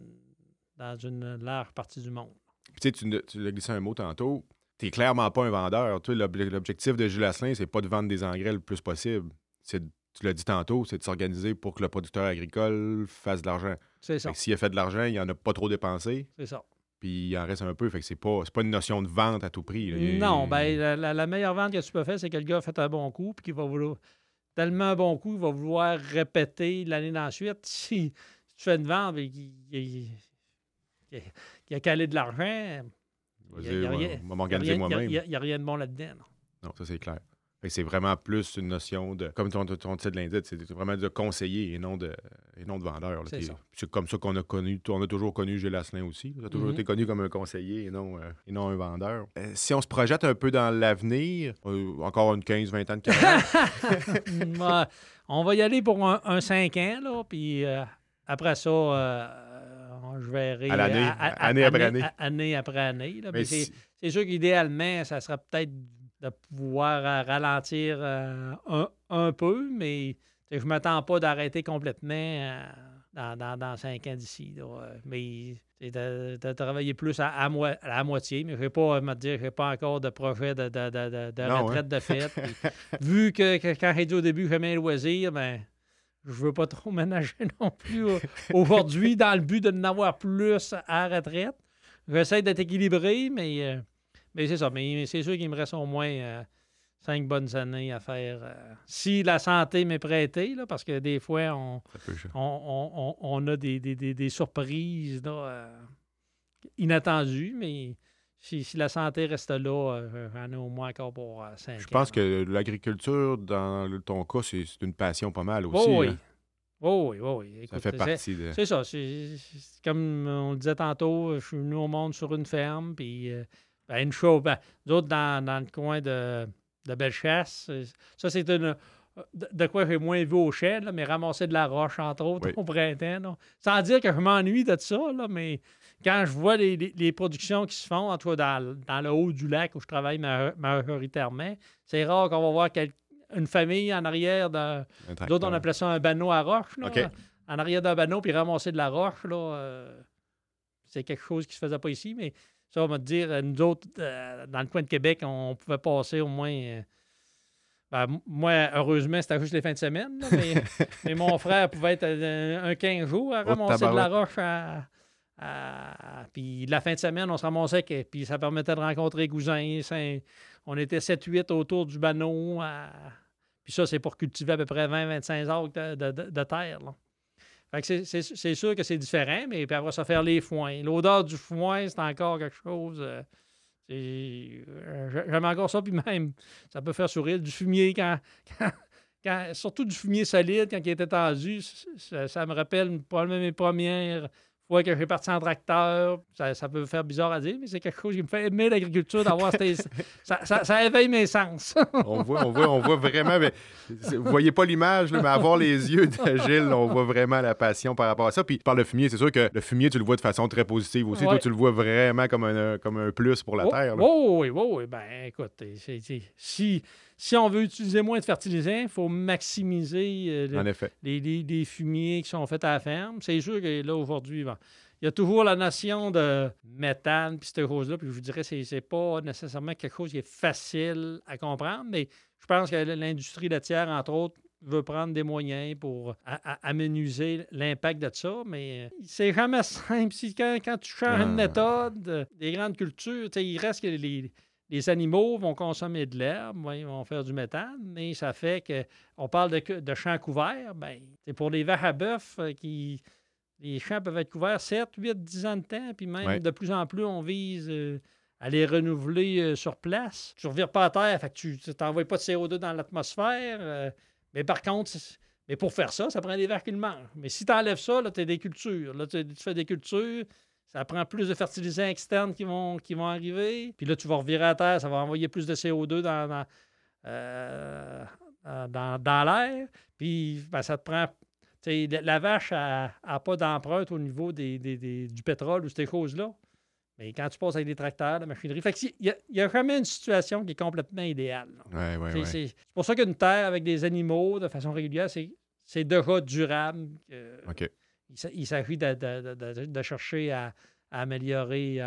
dans une large partie du monde. Puis tu sais, tu, ne- tu as glissé un mot tantôt. Tu n'es clairement pas un vendeur. L'objectif de Gilles Asselin, c'est pas de vendre des engrais le plus possible. C'est, de- tu l'as dit tantôt, c'est de s'organiser pour que le producteur agricole fasse de l'argent. C'est ça, S'il a fait de l'argent, il en a pas trop dépensé, c'est ça. puis il en reste un peu. Fait que c'est pas, pas une notion de vente à tout prix. là. Non, ben, la, la- la meilleure vente que tu peux faire, c'est que le gars a fait un bon coup, puis qu'il va vouloir. Tellement un bon coup, il va vouloir répéter l'année d'ensuite. (laughs) Si tu fais une vente et qu'il qu'il- a calé de l'argent, il n'y a, a- rien de bon là-dedans. Non, ça c'est clair. C'est vraiment plus une notion de, comme ton, ton titre l'indique, c'est vraiment de conseiller et non de, et non de vendeur. C'est comme ça qu'on a connu, on a toujours connu Gilles Asselin aussi. Il a toujours Mhm. été connu comme un conseiller et non, euh, et non un vendeur. Euh, si on se projette un peu dans l'avenir, euh, encore une 15-20 ans de carrière, (laughs) on va y aller pour un, un 5 ans, là, puis après ça, je verrai. À l'année, à- année après année. année après année. là. mais Puis c'est- sûr qu'idéalement, ça serait peut-être de pouvoir euh, ralentir euh, un, un peu, mais je ne m'attends pas d'arrêter complètement euh, dans, dans, dans cinq ans d'ici. Mais de, de travailler plus à, à, moi- à la moitié, mais je ne vais pas me dire que je n'ai pas encore de projet de, hein. retraite de fête. (laughs) Vu que, que quand j'ai dit au début que j'aimais le loisir, ben, je veux pas trop (laughs) ménager non plus aujourd'hui dans le but de n'avoir plus à la retraite. J'essaie d'être équilibré, mais, mais c'est ça. Mais c'est sûr qu'il me reste au moins euh, cinq bonnes années à faire. euh, si la santé m'est prêtée, là, parce que des fois, on, on, on- on- a des, des- des- des surprises là, euh, inattendues, mais si, si la santé reste là, j'en ai au moins encore pour cinq ans. je pense là. que l'agriculture, dans ton cas, c'est une passion pas mal aussi. Oh oui. hein. Oh oui, oh oui. Ça fait partie de. C'est ça. comme on le disait tantôt, je suis venu au monde sur une ferme, puis euh, ben, une chose, ben, d'autres dans, dans le coin de, de Bellechasse. Ça, c'est une. De, de quoi j'ai moins vu au chêne, mais ramasser de la roche, entre autres, Oui. au printemps. là. Sans dire que je m'ennuie de ça, là, mais quand je vois les, les- les productions qui se font, en tout cas dans, le- dans le haut du lac où je travaille ma- majoritairement, c'est rare qu'on va voir quel- une famille en arrière de, un D'autres, on appelait ça un banneau à roche. Là. En arrière d'un banneau, puis ramasser de la roche. Là, euh, c'est quelque chose qui se faisait pas ici, mais ça, on va te dire, euh, nous autres, euh, dans le coin de Québec, on pouvait passer au moins. euh, ben, moi, heureusement, c'était juste les fins de semaine, là, mais, (laughs) mais mon frère pouvait être euh, un 15 jours à Oh, ramasser de la roche. À, à- puis la fin de semaine, on se ramassait, que- puis ça permettait de rencontrer cousins. ça- on était 7-8 autour du banneau. à- puis ça, c'est pour cultiver à peu près 20-25 acres de, de- de- de terre. là. C'est- sûr que c'est différent, mais puis après ça, faire les foins. L'odeur du foin, c'est encore quelque chose. euh, euh, J'aime encore ça, puis même, ça peut faire sourire. Du fumier quand, surtout du fumier solide quand il était tendu, ça, me rappelle probablement mes premières fois que j'ai parti en tracteur. Ça, peut faire bizarre à dire, mais c'est quelque chose qui me fait aimer l'agriculture, d'avoir (laughs) ça, ça, éveille mes sens. (laughs) on, voit, on, voit, on voit vraiment. Mais, vous voyez pas l'image, mais avoir les yeux de (laughs) Gilles, on voit vraiment la passion par rapport à ça. Puis par le fumier, c'est sûr que le fumier, tu le vois de façon très positive aussi. Toi, tu le vois vraiment comme un, comme un plus pour la oh, terre. Oui, oui, oui. Ben, écoute, si si on veut utiliser moins de fertilisants, il faut maximiser euh, Les, fumiers qui sont faits à la ferme. C'est sûr que là, aujourd'hui, il y a toujours la notion de méthane, puis cette chose-là. Puis je vous dirais, c'est, n'est pas nécessairement quelque chose qui est facile à comprendre, mais je pense que l'industrie laitière, entre autres, veut prendre des moyens pour amenuiser l'impact de ça, mais euh, c'est jamais (laughs) simple. Si quand, tu changes une ah. méthode, euh, des grandes cultures, il reste que les, les animaux vont consommer de l'herbe, ils vont faire du méthane, mais ça fait que on parle de, de champs couverts. Ben, c'est pour les vaches à bœuf euh, qui. Les champs peuvent être couverts 7, 8, 10 ans de temps, puis même de plus en plus, on vise euh, à les renouveler euh, sur place. Tu ne revires pas à terre, fait que tu n'envoies pas de CO2 dans l'atmosphère. mais par contre, mais pour faire ça, ça prend des vaches qui le mangent. Mais si tu enlèves ça, tu as des cultures. Là, tu fais des cultures ça prend plus de fertilisants externes qui vont, qui vont arriver. Puis là, tu vas revirer à terre, ça va envoyer plus de CO2 dans, dans, euh, dans, l'air. Puis ben, ça te prend. La vache n'a pas d'empreinte au niveau des, du pétrole ou ces choses-là. Mais quand tu passes avec des tracteurs, la machinerie. Fait il n'y a, jamais une situation qui est complètement idéale. c'est pour ça qu'une terre avec des animaux de façon régulière, c'est déjà durable. OK il s'agit de, chercher à, améliorer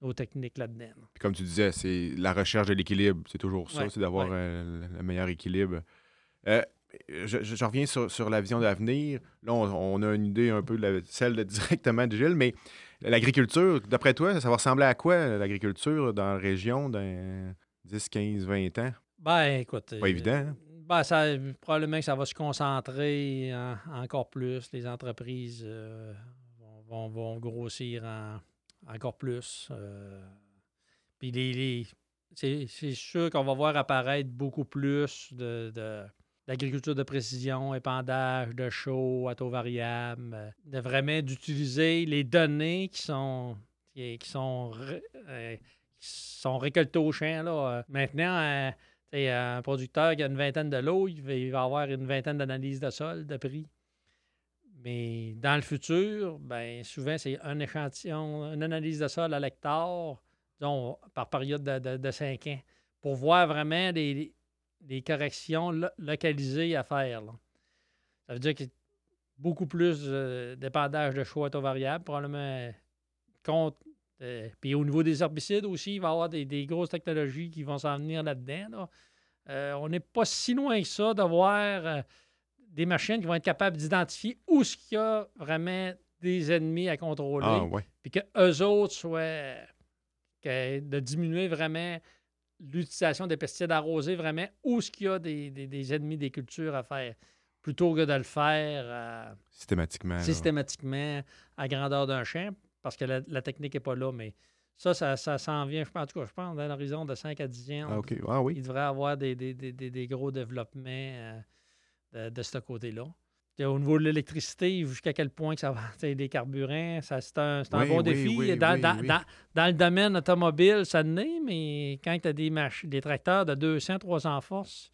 nos techniques là-dedans. comme tu disais, c'est la recherche de l'équilibre. C'est toujours ça, c'est d'avoir euh, le meilleur équilibre. Euh, je, reviens sur, la vision d'avenir. Là, on, a une idée un peu de celle de, (laughs) directement de Gilles, mais l'agriculture, d'après toi, ça va ressembler à quoi l'agriculture dans la région dans 10, 15, 20 ans? Ben, écoute. Pas évident. Hein? Ben, ça, probablement que ça va se concentrer encore plus. Les entreprises euh, vont, grossir encore plus. Euh. puis les, c'est, sûr qu'on va voir apparaître beaucoup plus de, d'agriculture de précision, épandage de chaud à taux variable, de vraiment d'utiliser les données qui sont qui, sont, euh, qui sont récoltées au champ. Là. Maintenant, un producteur qui a une vingtaine de lots, il va, avoir une vingtaine d'analyses de sol, de prix. Mais dans le futur, ben, souvent, c'est un échantillon, une analyse de sol à l'hectare, disons, par période de, de, cinq ans, pour voir vraiment des, corrections localisées à faire. Ça veut dire a beaucoup plus euh, d'épandage de choix à variable, probablement contre. Euh, puis au niveau des herbicides aussi, il va y avoir des, grosses technologies qui vont s'en venir là-dedans. Euh, on n'est pas si loin que ça d'avoir des machines qui vont être capables d'identifier où ce qu'il y a vraiment des ennemis à contrôler. Ah, puis qu'eux autres soient. de diminuer vraiment l'utilisation des pesticides arrosés, vraiment où ce qu'il y a des, ennemis des cultures à faire, plutôt que de le faire euh, systématiquement. Systématiquement à grandeur d'un champ, parce que la, technique n'est pas là, mais ça, ça, ça s'en vient, en tout cas, je pense, dans l'horizon de 5 à 10 ans. Ah, ah, oui. Il devrait y avoir des, gros développements. Euh, de, ce côté-là. Au niveau de l'électricité, jusqu'à quel point que ça va, des carburants, c'est un, bon défi. dans, le domaine automobile, ça naît, mais quand tu as des, des tracteurs de 200, 300 forces,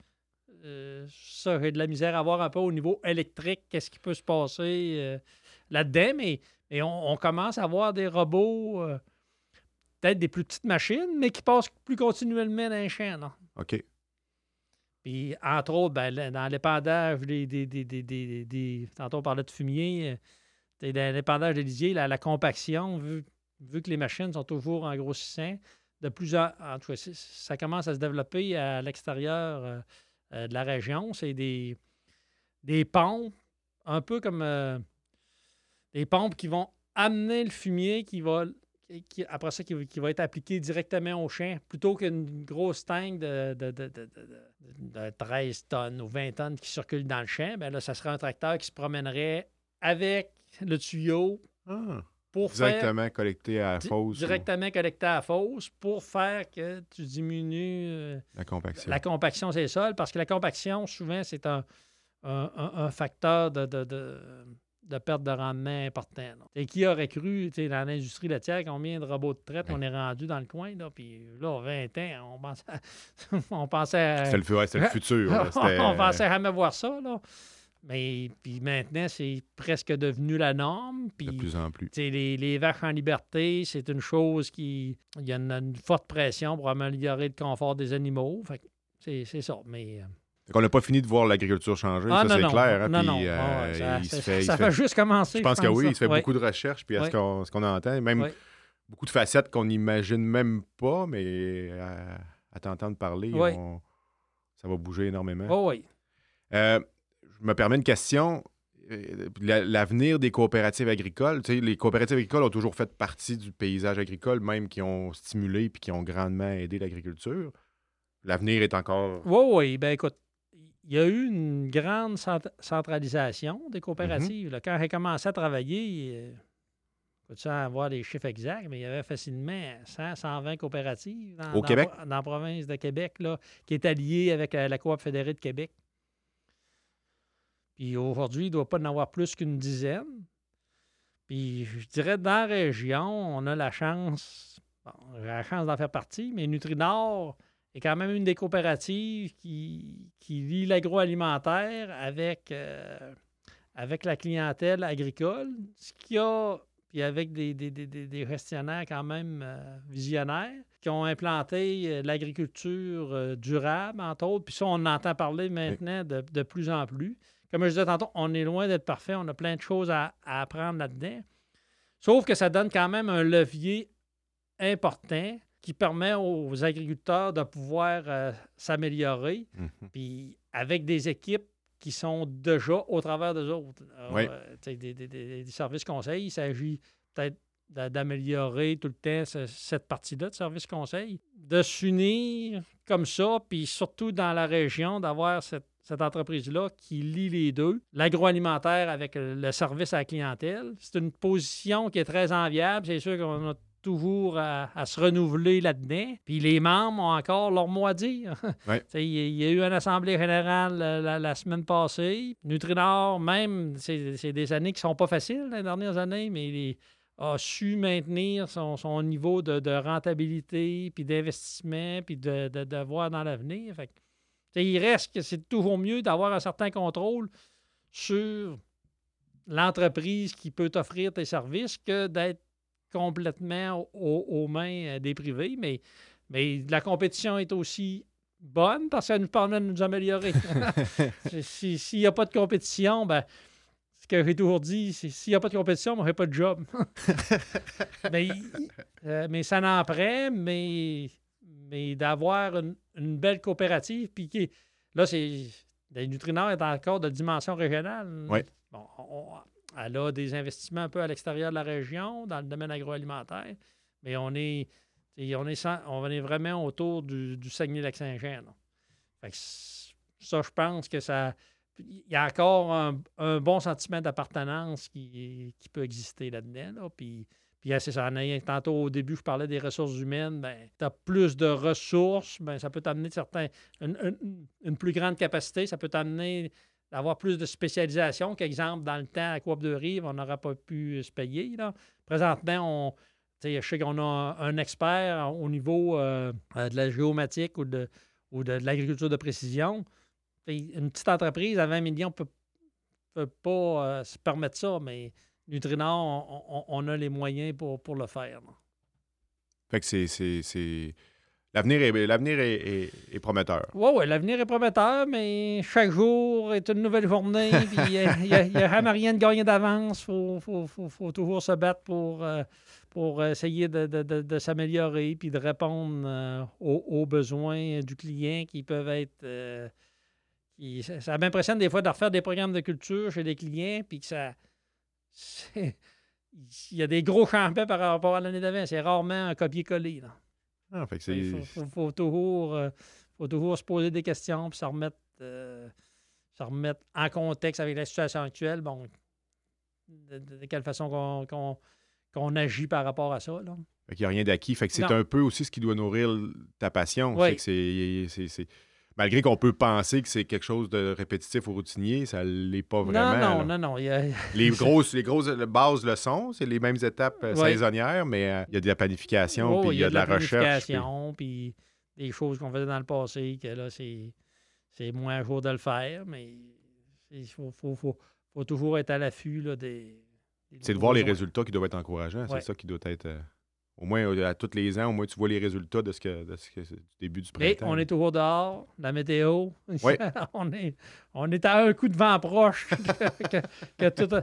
euh, ça, j'ai de la misère à voir un peu au niveau électrique, qu'est-ce qui peut se passer euh, là-dedans, mais, on, commence à voir des robots, euh, peut-être des plus petites machines, mais qui passent plus continuellement dans les champs. OK. Puis, entre autres, ben, dans l'épandage des, des, des, des, Tantôt, on parlait de fumier. Euh, dans l'épandage des lisiers, la, la, compaction, vu, vu, que les machines sont toujours en grossissant, de plus en, en tout cas, ça commence à se développer à l'extérieur euh, euh, de la région. C'est des, des pompes, un peu comme des pompes qui vont amener le fumier qui va après ça, qui, va être appliqué directement au champ, plutôt qu'une grosse tank de, 13 tonnes ou 20 tonnes qui circule dans le champ, bien là, ça serait un tracteur qui se promènerait avec le tuyau ah. pour faire Directement collecté à la fosse. ou directement collecté à la fosse pour faire que tu diminues euh, La compaction. la compaction des sols, parce que la compaction, souvent, c'est un, un- un- un facteur de, de- perte de rendement important. là. Et qui aurait cru, dans l'industrie laitière, combien de robots de traite Ouais. on est rendu dans le coin, là, puis là, 20 ans, on pensait, (laughs) on pensait à- C'était le, ouais, le (laughs) futur. là. On pensait jamais voir ça, là. Mais puis maintenant, c'est presque devenu la norme. Puis De plus en plus. les, les vaches en liberté, c'est une chose qui. Il y a une, une forte pression pour améliorer le confort des animaux. C'est c'est ça. Mais. Euh, qu'on n'a pas fini de voir l'agriculture changer, ah, ça c'est clair. hein, non, puis, non. euh, ça, il se ça- fait- ça juste commencer. Je pense que oui, il se fait. Ouais. beaucoup de recherches, puis à ce qu'on qu'on entend, même Ouais. beaucoup de facettes qu'on n'imagine même pas, mais à, à t'entendre parler, Ouais. on- ça va bouger énormément. Oh, oui. Euh, je me permets une question. Euh, la- L'avenir des coopératives agricoles, tu sais, les coopératives agricoles ont toujours fait partie du paysage agricole, même qui ont stimulé puis qui ont grandement aidé l'agriculture. L'avenir est encore. Oui, oui. Ben écoute, il y a eu une grande cent- centralisation des coopératives. Là. Quand j'ai commencé à travailler, euh, sans avoir les chiffres exacts, mais il y avait facilement 100, 120 coopératives dans, Au dans- Québec? dans la province de Québec, là, qui est alliée avec la Coop fédérée de Québec. Puis aujourd'hui, il ne doit pas en avoir plus qu'une dizaine. Puis je dirais, dans la région, on a la chance, bon, j'ai la chance d'en faire partie, mais Nutrinor est quand même une des coopératives qui, qui lie l'agroalimentaire avec, euh, avec la clientèle agricole, ce qui a, puis avec des, des- des- des- gestionnaires quand même euh, visionnaires qui ont implanté euh, l'agriculture durable, entre autres. Puis ça, on en entend parler maintenant de, de plus en plus. Comme je disais tantôt, on est loin d'être parfait. On a plein de choses à apprendre là-dedans. Sauf que ça donne quand même un levier important qui permet aux agriculteurs de pouvoir euh, s'améliorer, Mhm. puis avec des équipes qui sont déjà au travers des autres. Alors, Oui. euh, des, des- services conseils, il s'agit peut-être d'a- d'améliorer tout le temps ce- cette partie-là de services conseils, de s'unir comme ça, puis surtout dans la région, d'avoir cette, cette entreprise-là qui lie les deux, l'agroalimentaire avec le le service à la clientèle. C'est une position qui est très enviable. C'est sûr qu'on a toujours à, à se renouveler là-dedans. Puis les membres ont encore leur mot à dire. (laughs) Ouais. Il y, a- eu une assemblée générale euh, la, la semaine passée. Nutrinor, même, c'est des années qui sont pas faciles, les dernières années, mais il a su maintenir son, son niveau de, de rentabilité, puis d'investissement, puis de, de, de voir dans l'avenir. Il reste que c'est toujours mieux d'avoir un certain contrôle sur l'entreprise qui peut t'offrir tes services que d'être complètement au- aux mains euh, des privés. Mais, mais la compétition est aussi bonne parce qu'elle nous permet de nous améliorer. (laughs) Si- si- S'il n'y a pas de compétition, ben, ce que j'ai toujours dit, c'est s'il n'y a pas de compétition, on n'aurait pas de job. (laughs) mais, euh, mais ça n'en prend, mais, mais d'avoir une, une belle coopérative, puis qui, là, c'est. Le Nutrinor est encore de dimension régionale. Oui. Bon, on- elle a des investissements un peu à l'extérieur de la région, dans le domaine agroalimentaire, mais on est, on est, sans- on est vraiment autour du, du Saguenay-Lac-Saint-Jean. ça, je pense que ça. Il y a encore un, bon sentiment d'appartenance qui, qui peut exister là-dedans. Là. Puis, puis ah, c'est ça. Tantôt, au début, je parlais des ressources humaines. Ben, tu as plus de ressources, ben, ça peut t'amener certains, une- une plus grande capacité. Ça peut t'amener d'avoir plus de spécialisation qu'exemple, dans le temps, à Coop de Rive, on n'aurait pas pu se payer. Là. Présentement, on, je sais qu'on a un, expert au niveau euh, euh, de la géomatique ou de, ou de, l'agriculture de précision. Une petite entreprise à 20 millions ne peut, pas euh, se permettre ça, mais Nutrinor, on, a les moyens pour, pour le faire. là. Fait que c'est- L'avenir est, l'avenir est, est- est prometteur. Oui, oui, l'avenir est prometteur, mais chaque jour est une nouvelle journée. (laughs) Il n'y a, y a- a rien de gagné d'avance. Il faut, faut- faut- faut toujours se battre pour, euh, pour essayer de, de- de- de s'améliorer puis de répondre euh, aux, aux besoins du client qui peuvent être. euh, qui- ça, ça m'impressionne des fois de refaire des programmes de culture chez les clients puis que ça. Il y a des gros changements par rapport à l'année d'avant. C'est rarement un copier-coller. là. Ah, fait que c'est. Il faut, faut- faut toujours, euh, faut toujours se poser des questions puis se remettre, euh, se remettre en contexte avec la situation actuelle. Bon, de, de- de quelle façon qu'on qu'on- qu'on agit par rapport à ça. Là. Fait qu'il n'y a rien d'acquis. Fait que c'est un peu aussi ce qui doit nourrir ta passion. Oui. C'est Malgré qu'on peut penser que c'est quelque chose de répétitif ou routinier, ça ne l'est pas vraiment. non, non, là. non, non. y a- (laughs) (laughs) Les grosses, les grosses bases le sont, c'est les mêmes étapes euh, Oui. saisonnières, mais euh, il y a de la planification, Oh, puis il y a de la, recherche. puis- planification, puis des choses qu'on faisait dans le passé, que là, c'est, c'est moins jour de le faire, mais il faut, faut, faut, faut toujours être à l'affût là, des. des C'est de voir les résultats qui doivent être encourageants. Ouais. C'est ça qui doit être. Au moins, euh, à tous les ans, au moins, tu vois les résultats de ce que, de ce que- du début du Mais printemps. on est toujours dehors, la météo. (laughs) Oui. on, est, on est à un coup de vent proche (laughs) que, que- tout,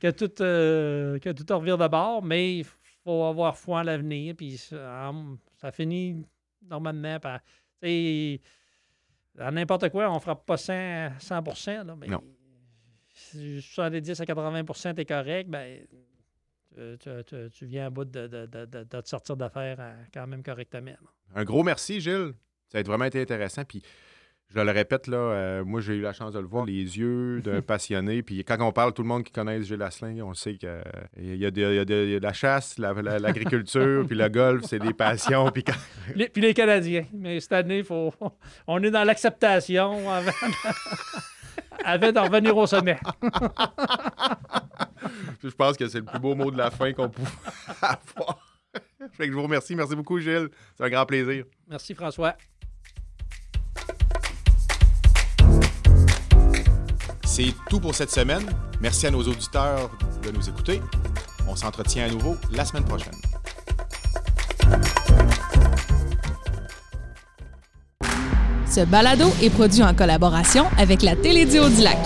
que, tout, euh, que tout revire de bord, mais il faut avoir foi en l'avenir. Puis ça, ça finit normalement par. n'importe quoi, on ne frappe pas 100, 100 là, mais Non. si 70 à 80 tu es correct, ben, tu, tu- viens à bout de, de- de- de- de te sortir d'affaires euh, quand même correctement. Un gros merci, Gilles. Ça a été vraiment été intéressant. Puis, je le répète, là, euh, moi, j'ai eu la chance de le voir, les yeux (laughs) d'un passionné. Puis, quand on parle, tout le monde qui connaît Gilles Asselin, on sait qu'il y, a de- il y y a la chasse, la- la- l'agriculture, (laughs) puis le golf, c'est des passions. Puis, quand- (laughs) Les- puis les Canadiens. Mais cette année, faut, on est dans l'acceptation avant, avant d'en revenir au sommet. (laughs) je pense que c'est le plus beau mot de la fin qu'on pouvait (laughs) avoir. Fait que je vous remercie. Merci beaucoup, Gilles. C'est un grand plaisir. Merci, François. C'est tout pour cette semaine. Merci à nos auditeurs de nous écouter. On s'entretient à nouveau la semaine prochaine. Ce balado est produit en collaboration avec la Télédio du Lac.